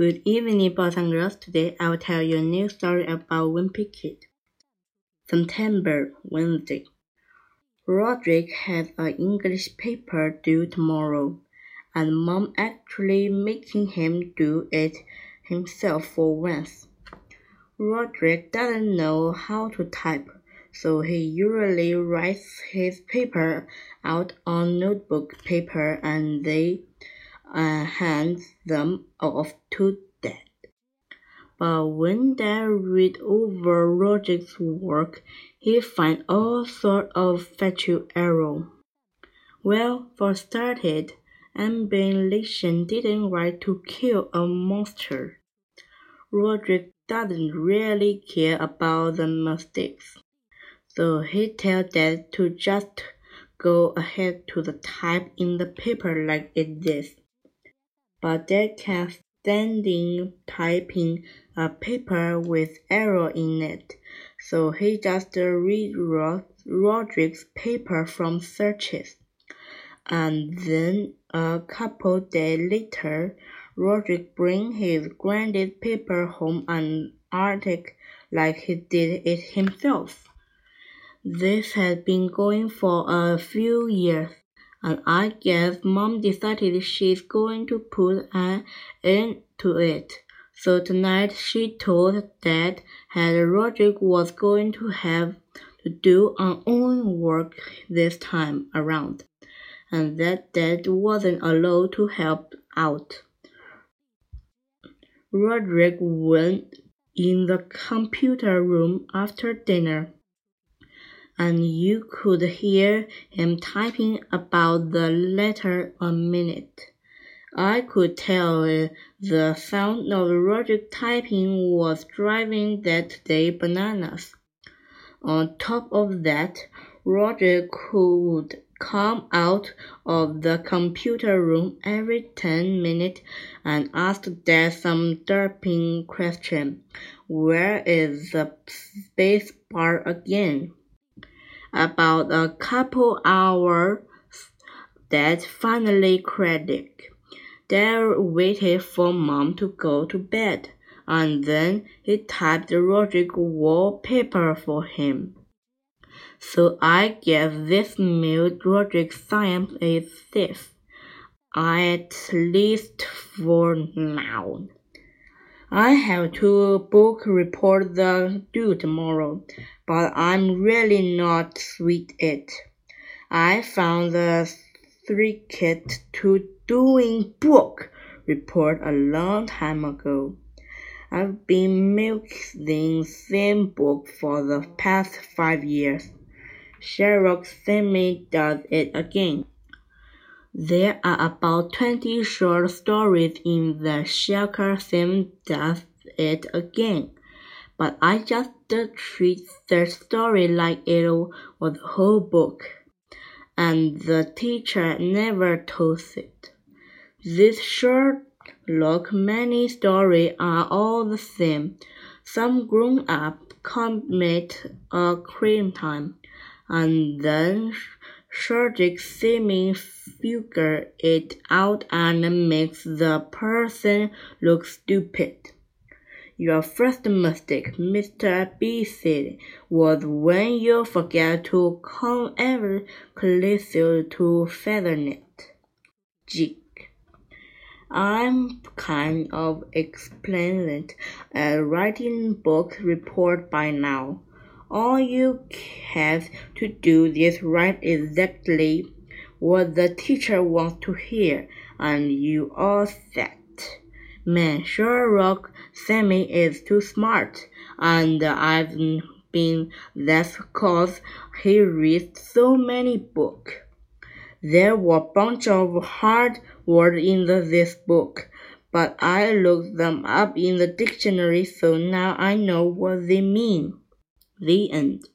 Good evening, boys and girls. Today I will tell you a new story about Wimpy Kid. September, Wednesday. Rodrick has an English paper due tomorrow, and Mom actually making him do it himself for once. Rodrick doesn't know how to type, so he usually writes his paper out on notebook paper and they uh, hands them off to Dad. But when Dad read over Roger's work, he finds all sorts of factual error. Well, for started, Ambulation didn't write to kill a monster. Rodrick doesn't really care about the mistakes, so he tells Dad to just go ahead to the type in the paper like it is but they kept standing typing a paper with error in it, so he just rewrote Rodrick's paper from searches. And then a couple days later, Rodrick bring his graded paper home and arctic like he did it himself. This had been going for a few years and I guess mom decided she's going to put an end to it. So tonight she told dad that Rodrick was going to have to do an own work this time around, and that dad wasn't allowed to help out. Rodrick went in the computer room after dinner and you could hear him typing about the letter a minute. I could tell the sound of Rodrick typing was driving that day bananas. On top of that, Roger could come out of the computer room every ten minutes and ask Dad some derping question. Where is the space bar again? About a couple hours, Dad finally cried. Dad waited for Mom to go to bed, and then he typed Rodrick wallpaper for him. So I guess this means Rodrick science is safe, at least for now. I have to book reports due tomorrow, but I'm really not sweet it. I found the three kit to doing book report a long time ago. I've been milking same book for the past five years. Sherlock Sammy does it again. There are about 20 short stories in the Sherlock Sammy does it again, but I just treat the story like it was a whole book, and the teacher never told it. This Sherlock many stories are all the same. Some grown up commit a crime time, and then Sherlock Sammy figure it out and makes the person look stupid. Your first mistake, Mr. B said, was when you forget to come every closer to Feathernet. I'm kind of explained at writing book report by now. All you have to do is write exactly what the teacher wants to hear, and you are set. Man, Sherlock Sammy is too smart, and I've been that's cause he reads so many books. There were a bunch of hard words in the, this book, but I looked them up in the dictionary, so now I know what they mean. The end.